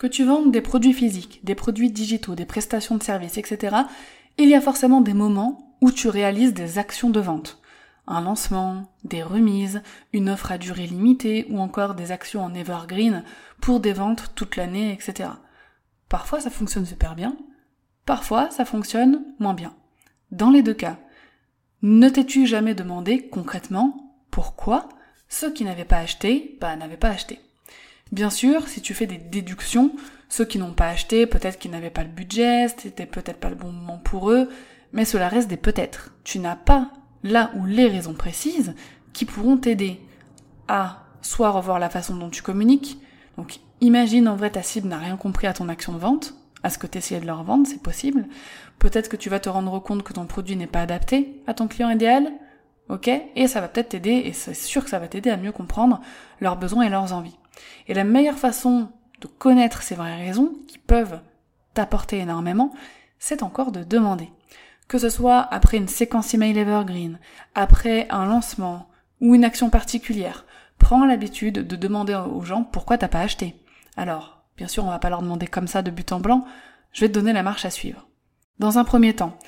Que tu vendes des produits physiques, des produits digitaux, des prestations de services, etc., il y a forcément des moments où tu réalises des actions de vente. Un lancement, des remises, une offre à durée limitée ou encore des actions en evergreen pour des ventes toute l'année, etc. Parfois ça fonctionne super bien, parfois ça fonctionne moins bien. Dans les deux cas, ne t'es-tu jamais demandé concrètement pourquoi ceux qui n'avaient pas acheté, bah, n'avaient pas acheté? Bien sûr, si tu fais des déductions, ceux qui n'ont pas acheté, peut-être qu'ils n'avaient pas le budget, c'était peut-être pas le bon moment pour eux, mais cela reste des peut-être. Tu n'as pas là ou les raisons précises qui pourront t'aider à soit revoir la façon dont tu communiques. Donc imagine en vrai ta cible n'a rien compris à ton action de vente, à ce que tu essayais de leur vendre, c'est possible. Peut-être que tu vas te rendre compte que ton produit n'est pas adapté à ton client idéal, ok? Et ça va peut-être t'aider, et c'est sûr que ça va t'aider à mieux comprendre leurs besoins et leurs envies. Et la meilleure façon de connaître ces vraies raisons, qui peuvent t'apporter énormément, c'est encore de demander. Que ce soit après une séquence email evergreen, après un lancement ou une action particulière, prends l'habitude de demander aux gens pourquoi t'as pas acheté. Alors, bien sûr, on va pas leur demander comme ça de but en blanc, je vais te donner la marche à suivre. Dans un premier temps,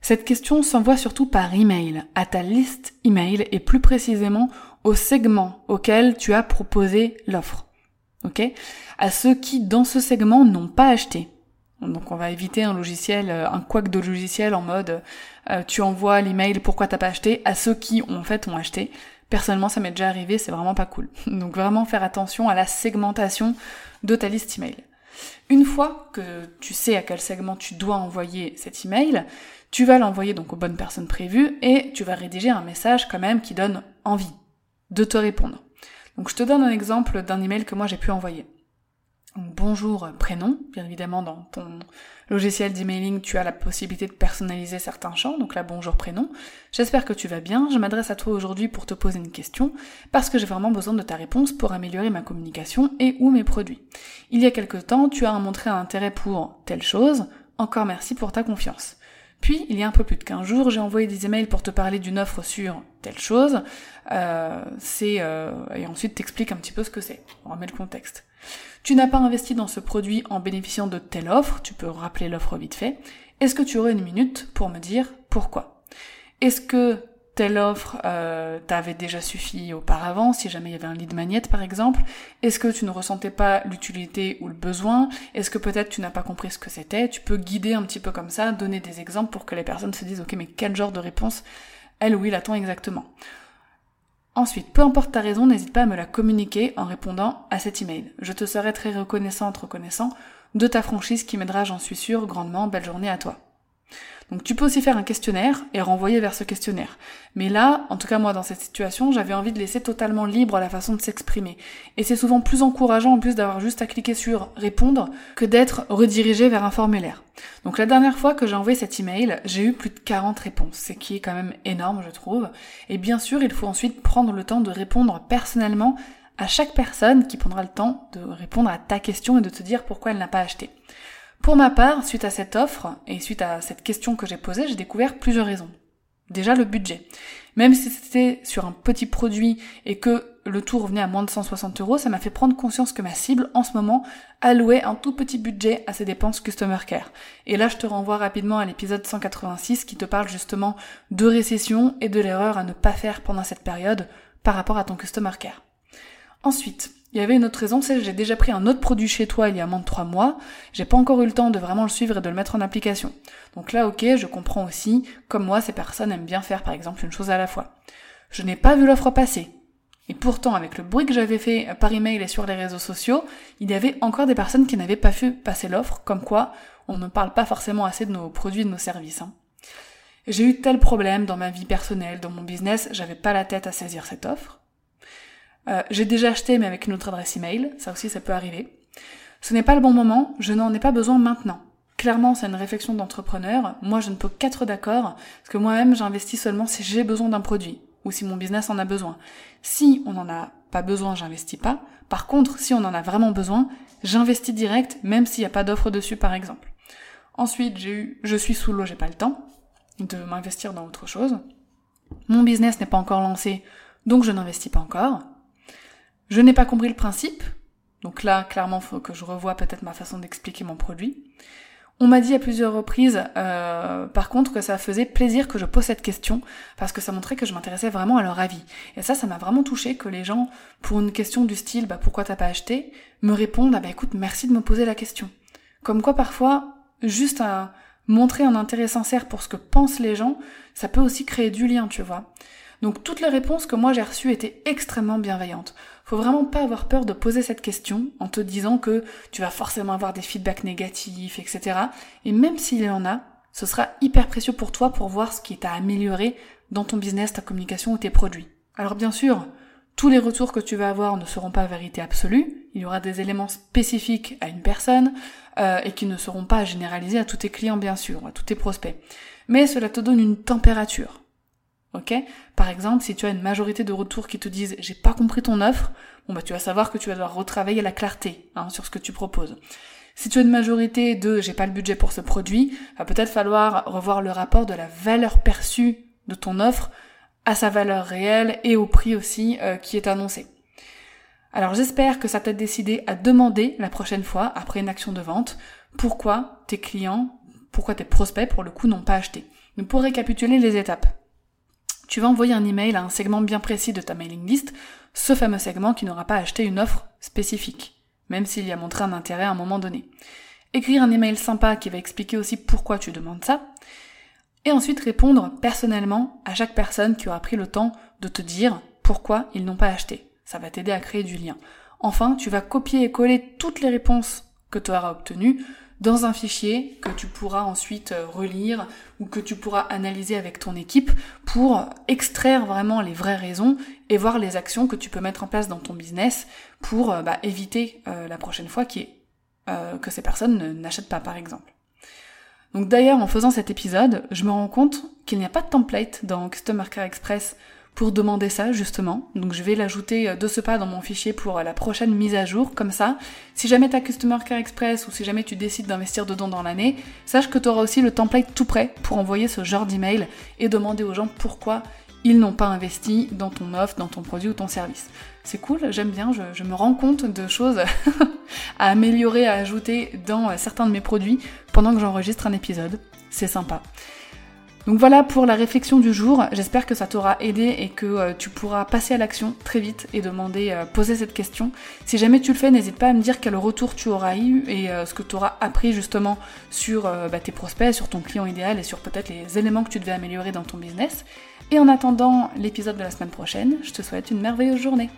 cette question s'envoie surtout par email, à ta liste email et plus précisément au segment auquel tu as proposé l'offre. Ok? À ceux qui, dans ce segment, n'ont pas acheté. Donc on va éviter un logiciel, euh, un quack de logiciel en mode euh, tu envoies l'email pourquoi t'as pas acheté? À ceux qui en fait ont acheté. Personnellement ça m'est déjà arrivé, c'est vraiment pas cool. Donc vraiment faire attention à la segmentation de ta liste email. Une fois que tu sais à quel segment tu dois envoyer cet email, tu vas l'envoyer donc aux bonnes personnes prévues et tu vas rédiger un message quand même qui donne envie de te répondre. Donc je te donne un exemple d'un email que moi j'ai pu envoyer. bonjour prénom, bien évidemment dans ton logiciel d'emailing tu as la possibilité de personnaliser certains champs, donc là bonjour prénom. J'espère que tu vas bien, je m'adresse à toi aujourd'hui pour te poser une question, parce que j'ai vraiment besoin de ta réponse pour améliorer ma communication et ou mes produits. Il y a quelque temps tu as montré un intérêt pour telle chose, encore merci pour ta confiance. Puis, il y a un peu plus de 15 jours, j'ai envoyé des emails pour te parler d'une offre sur telle chose. Euh, c'est euh, et ensuite t'expliques un petit peu ce que c'est. On remet le contexte. Tu n'as pas investi dans ce produit en bénéficiant de telle offre. Tu peux rappeler l'offre vite fait. Est-ce que tu aurais une minute pour me dire pourquoi? Est-ce que telle offre euh, t'avait déjà suffi auparavant, si jamais il y avait un lead magnet par exemple? Est-ce que tu ne ressentais pas l'utilité ou le besoin? Est-ce que peut-être tu n'as pas compris ce que c'était? Tu peux guider un petit peu comme ça, donner des exemples pour que les personnes se disent ok mais quel genre de réponse elle ou il attend exactement. Ensuite, peu importe ta raison, n'hésite pas à me la communiquer en répondant à cet email. Je te serai très reconnaissante, reconnaissant de ta franchise qui m'aidera, j'en suis sûre, grandement. Belle journée à toi. Donc tu peux aussi faire un questionnaire et renvoyer vers ce questionnaire. Mais là, en tout cas moi dans cette situation, j'avais envie de laisser totalement libre la façon de s'exprimer. Et c'est souvent plus encourageant en plus d'avoir juste à cliquer sur répondre que d'être redirigé vers un formulaire. Donc la dernière fois que j'ai envoyé cet email, j'ai eu plus de 40 réponses, ce qui est quand même énorme je trouve. Et bien sûr, il faut ensuite prendre le temps de répondre personnellement à chaque personne qui prendra le temps de répondre à ta question et de te dire pourquoi elle n'a pas acheté. Pour ma part, suite à cette offre et suite à cette question que j'ai posée, j'ai découvert plusieurs raisons. Déjà le budget. Même si c'était sur un petit produit et que le tout revenait à moins de 160 euros, ça m'a fait prendre conscience que ma cible en ce moment allouait un tout petit budget à ses dépenses Customer Care. Et là, je te renvoie rapidement à l'épisode 186 qui te parle justement de récession et de l'erreur à ne pas faire pendant cette période par rapport à ton Customer Care. Ensuite, il y avait une autre raison, c'est que j'ai déjà pris un autre produit chez toi il y a moins de trois mois, j'ai pas encore eu le temps de vraiment le suivre et de le mettre en application. Donc là, ok, je comprends aussi, comme moi, ces personnes aiment bien faire par exemple une chose à la fois. Je n'ai pas vu l'offre passer. Et pourtant, avec le bruit que j'avais fait par email et sur les réseaux sociaux, il y avait encore des personnes qui n'avaient pas vu passer l'offre, comme quoi on ne parle pas forcément assez de nos produits et de nos services. Hein. J'ai eu tel problème dans ma vie personnelle, dans mon business, j'avais pas la tête à saisir cette offre. Euh, j'ai déjà acheté mais avec une autre adresse email, ça aussi ça peut arriver. Ce n'est pas le bon moment, je n'en ai pas besoin maintenant. Clairement, c'est une réflexion d'entrepreneur. Moi, je ne peux qu'être d'accord, parce que moi-même, j'investis seulement si j'ai besoin d'un produit, ou si mon business en a besoin. Si on n'en a pas besoin, j'investis pas. Par contre, si on en a vraiment besoin, j'investis direct, même s'il n'y a pas d'offre dessus, par exemple. Ensuite, j'ai eu, je suis sous l'eau, j'ai pas le temps de m'investir dans autre chose. Mon business n'est pas encore lancé, donc je n'investis pas encore. Je n'ai pas compris le principe, donc là, clairement, faut que je revoie peut-être ma façon d'expliquer mon produit. On m'a dit à plusieurs reprises, euh, par contre, que ça faisait plaisir que je pose cette question, parce que ça montrait que je m'intéressais vraiment à leur avis. Et ça, ça m'a vraiment touché que les gens, pour une question du style, bah pourquoi t'as pas acheté, me répondent, ah bah écoute, merci de me poser la question. Comme quoi, parfois, juste à montrer un intérêt sincère pour ce que pensent les gens, ça peut aussi créer du lien, tu vois. Donc toutes les réponses que moi j'ai reçues étaient extrêmement bienveillantes. Faut vraiment pas avoir peur de poser cette question en te disant que tu vas forcément avoir des feedbacks négatifs, etc. Et même s'il y en a, ce sera hyper précieux pour toi pour voir ce qui est à améliorer dans ton business, ta communication ou tes produits. Alors bien sûr, tous les retours que tu vas avoir ne seront pas vérité absolue. Il y aura des éléments spécifiques à une personne euh, et qui ne seront pas généralisés à tous tes clients, bien sûr, à tous tes prospects. Mais cela te donne une température. Ok? Par exemple, si tu as une majorité de retours qui te disent j'ai pas compris ton offre, bon bah tu vas savoir que tu vas devoir retravailler la clarté hein, sur ce que tu proposes. Si tu as une majorité de j'ai pas le budget pour ce produit, va peut-être falloir revoir le rapport de la valeur perçue de ton offre à sa valeur réelle et au prix aussi euh, qui est annoncé. Alors j'espère que ça t'a décidé à demander la prochaine fois, après une action de vente, pourquoi tes clients, pourquoi tes prospects pour le coup n'ont pas acheté. Donc pour récapituler les étapes tu vas envoyer un email à un segment bien précis de ta mailing list, ce fameux segment qui n'aura pas acheté une offre spécifique, même s'il y a montré un intérêt à un moment donné. Écrire un email sympa qui va expliquer aussi pourquoi tu demandes ça, et ensuite répondre personnellement à chaque personne qui aura pris le temps de te dire pourquoi ils n'ont pas acheté. Ça va t'aider à créer du lien. Enfin, tu vas copier et coller toutes les réponses que tu auras obtenues dans un fichier que tu pourras ensuite euh, relire ou que tu pourras analyser avec ton équipe pour extraire vraiment les vraies raisons et voir les actions que tu peux mettre en place dans ton business pour euh, bah, éviter euh, la prochaine fois que ces personnes n'achètent pas par exemple. Donc d'ailleurs en faisant cet épisode, je me rends compte qu'il n'y a pas de template dans Customer Care Express pour demander ça justement. Donc je vais l'ajouter euh, de ce pas dans mon fichier pour euh, la prochaine mise à jour. Comme ça, si jamais tu Customer Care Express ou si jamais tu décides d'investir dedans dans l'année, sache que tu auras aussi le template tout prêt pour envoyer ce genre d'email et demander aux gens pourquoi ils n'ont pas investi dans ton offre, dans ton produit ou ton service. C'est cool, j'aime bien, je, je, me rends compte de choses à améliorer, à ajouter dans euh, certains de mes produits pendant que j'enregistre un épisode. C'est sympa. Donc voilà pour la réflexion du jour. J'espère que ça t'aura aidé et que euh, tu pourras passer à l'action très vite et demander, euh, poser cette question. Si jamais tu le fais, n'hésite pas à me dire quel retour tu auras eu et euh, ce que tu auras appris justement sur bah, tes prospects, sur ton client idéal et sur peut-être les éléments que tu devais améliorer dans ton business. Et en attendant l'épisode de la semaine prochaine, je te souhaite une merveilleuse journée.